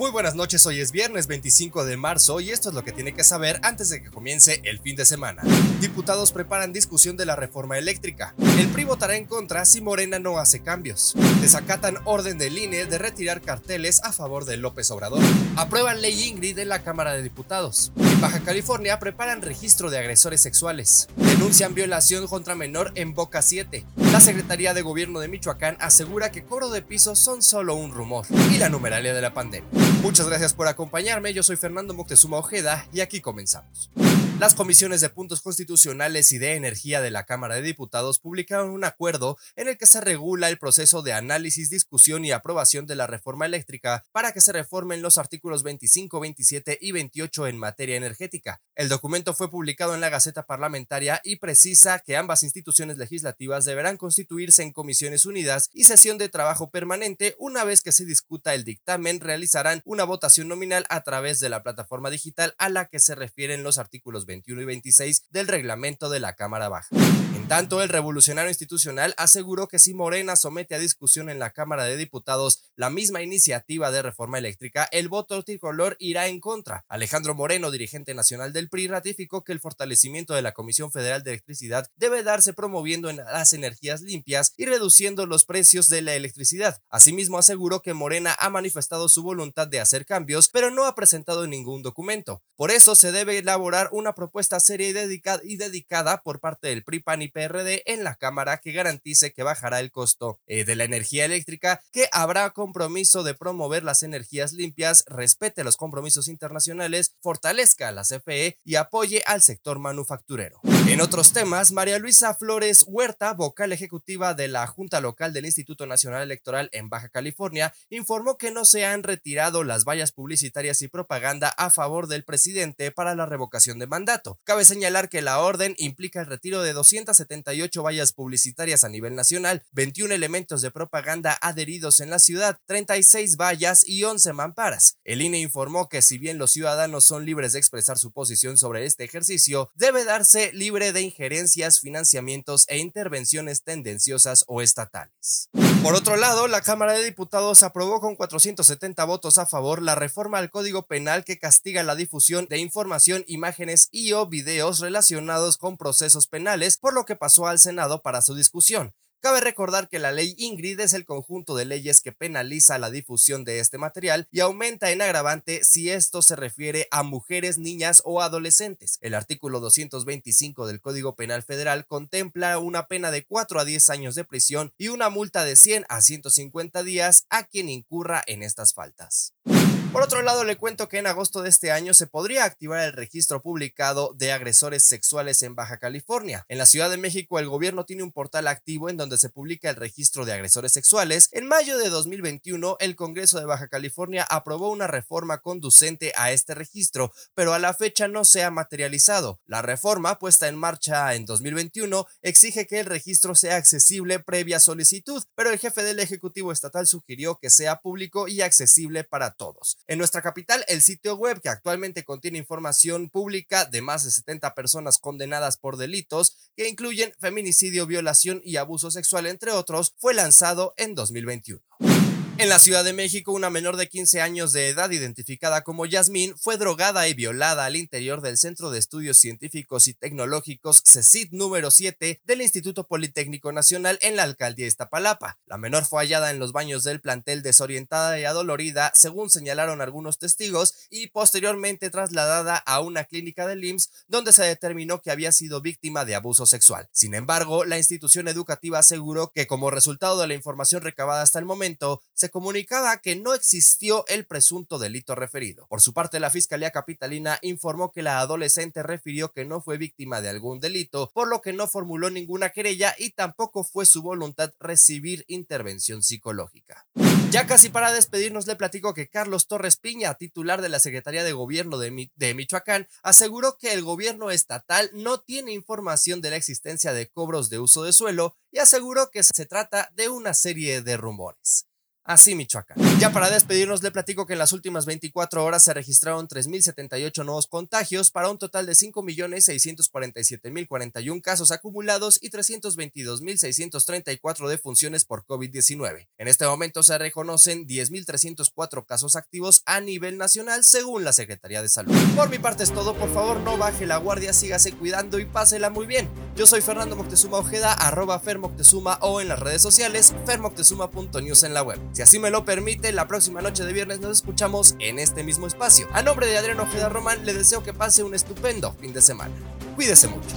Muy buenas noches, hoy es viernes 25 de marzo y esto es lo que tiene que saber antes de que comience el fin de semana. Diputados preparan discusión de la reforma eléctrica. El PRI votará en contra si Morena no hace cambios. Desacatan orden del INE de retirar carteles a favor de López Obrador. Aprueban ley Ingrid en la Cámara de Diputados. Baja California preparan registro de agresores sexuales. Denuncian violación contra menor en Boca 7. La Secretaría de Gobierno de Michoacán asegura que cobro de pisos son solo un rumor. Y la numeralia de la pandemia. Muchas gracias por acompañarme, yo soy Fernando Moctezuma Ojeda y aquí comenzamos. Las comisiones de puntos constitucionales y de energía de la Cámara de Diputados publicaron un acuerdo en el que se regula el proceso de análisis, discusión y aprobación de la reforma eléctrica para que se reformen los artículos 25, 27 y 28 en materia energética. El documento fue publicado en la Gaceta Parlamentaria y precisa que ambas instituciones legislativas deberán constituirse en comisiones unidas y sesión de trabajo permanente una vez que se discuta el dictamen realizarán una votación nominal a través de la plataforma digital a la que se refieren los artículos 21 y 26 del reglamento de la Cámara Baja. Tanto, el revolucionario institucional aseguró que si Morena somete a discusión en la Cámara de Diputados la misma iniciativa de reforma eléctrica, el voto tricolor irá en contra. Alejandro Moreno, dirigente nacional del PRI, ratificó que el fortalecimiento de la Comisión Federal de Electricidad debe darse promoviendo en las energías limpias y reduciendo los precios de la electricidad. Asimismo, aseguró que Morena ha manifestado su voluntad de hacer cambios, pero no ha presentado ningún documento. Por eso se debe elaborar una propuesta seria y dedicada, por parte del PRI, PAN y PRD en la Cámara que garantice que bajará el costo eh, de la energía eléctrica, que habrá compromiso de promover las energías limpias, respete los compromisos internacionales, fortalezca la CFE y apoye al sector manufacturero. En otros temas, María Luisa Flores Huerta, vocal ejecutiva de la Junta Local del Instituto Nacional Electoral en Baja California, informó que no se han retirado las vallas publicitarias y propaganda a favor del presidente para la revocación de mandato. Cabe señalar que la orden implica el retiro de 278 vallas publicitarias a nivel nacional, 21 elementos de propaganda adheridos en la ciudad, 36 vallas y 11 mamparas. El INE informó que si bien los ciudadanos son libres de expresar su posición sobre este ejercicio, debe darse libre de injerencias, financiamientos e intervenciones tendenciosas o estatales. Por otro lado, la Cámara de Diputados aprobó con 470 votos a favor la reforma al Código Penal que castiga la difusión de información, imágenes y o videos relacionados con procesos penales, por lo que pasó al Senado para su discusión. Cabe recordar que la ley Ingrid es el conjunto de leyes que penaliza la difusión de este material y aumenta en agravante si esto se refiere a mujeres, niñas o adolescentes. El artículo 225 del Código Penal Federal contempla una pena de 4 a 10 años de prisión y una multa de 100 a 150 días a quien incurra en estas faltas. Por otro lado, le cuento que en agosto de este año se podría activar el registro publicado de agresores sexuales en Baja California. En la Ciudad de México, el gobierno tiene un portal activo en donde se publica el registro de agresores sexuales. En mayo de 2021, el Congreso de Baja California aprobó una reforma conducente a este registro, pero a la fecha no se ha materializado. La reforma, puesta en marcha en 2021, exige que el registro sea accesible previa solicitud, pero el jefe del Ejecutivo Estatal sugirió que sea público y accesible para todos. En nuestra capital, el sitio web, que actualmente contiene información pública de más de 70 personas condenadas por delitos que incluyen feminicidio, violación y abuso sexual, entre otros, fue lanzado en 2021. En la Ciudad de México, una menor de 15 años de edad, identificada como Yasmín, fue drogada y violada al interior del Centro de Estudios Científicos y Tecnológicos CECIT número 7 del Instituto Politécnico Nacional en la alcaldía de Iztapalapa. La menor fue hallada en los baños del plantel desorientada y adolorida, según señalaron algunos testigos, y posteriormente trasladada a una clínica del IMSS donde se determinó que había sido víctima de abuso sexual. Sin embargo, la institución educativa aseguró que como resultado de la información recabada hasta el momento, se comunicaba que no existió el presunto delito referido. Por su parte, la Fiscalía Capitalina informó que la adolescente refirió que no fue víctima de algún delito, por lo que no formuló ninguna querella y tampoco fue su voluntad recibir intervención psicológica. Ya casi para despedirnos le platico que Carlos Torres Piña, titular de la Secretaría de Gobierno de, de, Michoacán, aseguró que el gobierno estatal no tiene información de la existencia de cobros de uso de suelo y aseguró que se trata de una serie de rumores. Así Michoacán. Ya para despedirnos le platico que en las últimas 24 horas se registraron 3.078 nuevos contagios para un total de 5.647.041 casos acumulados y 322.634 defunciones por COVID-19. En este momento se reconocen 10.304 casos activos a nivel nacional según la Secretaría de Salud. Por mi parte es todo, por favor no baje la guardia, sígase cuidando y pásela muy bien. Yo soy Fernando Moctezuma Ojeda, arroba Fermoctezuma o en las redes sociales fermoctezuma.news en la web. Si así me lo permite, la próxima noche de viernes nos escuchamos en este mismo espacio. A nombre de Adrián Ojeda Román, le deseo que pase un estupendo fin de semana. Cuídese mucho.